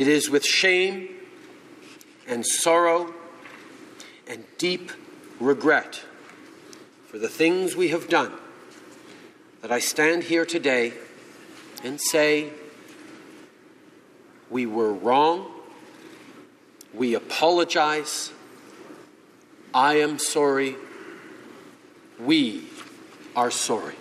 It is with shame and sorrow and deep regret for the things we have done that I stand here today and say, We were wrong. We apologize. I am sorry. We are sorry.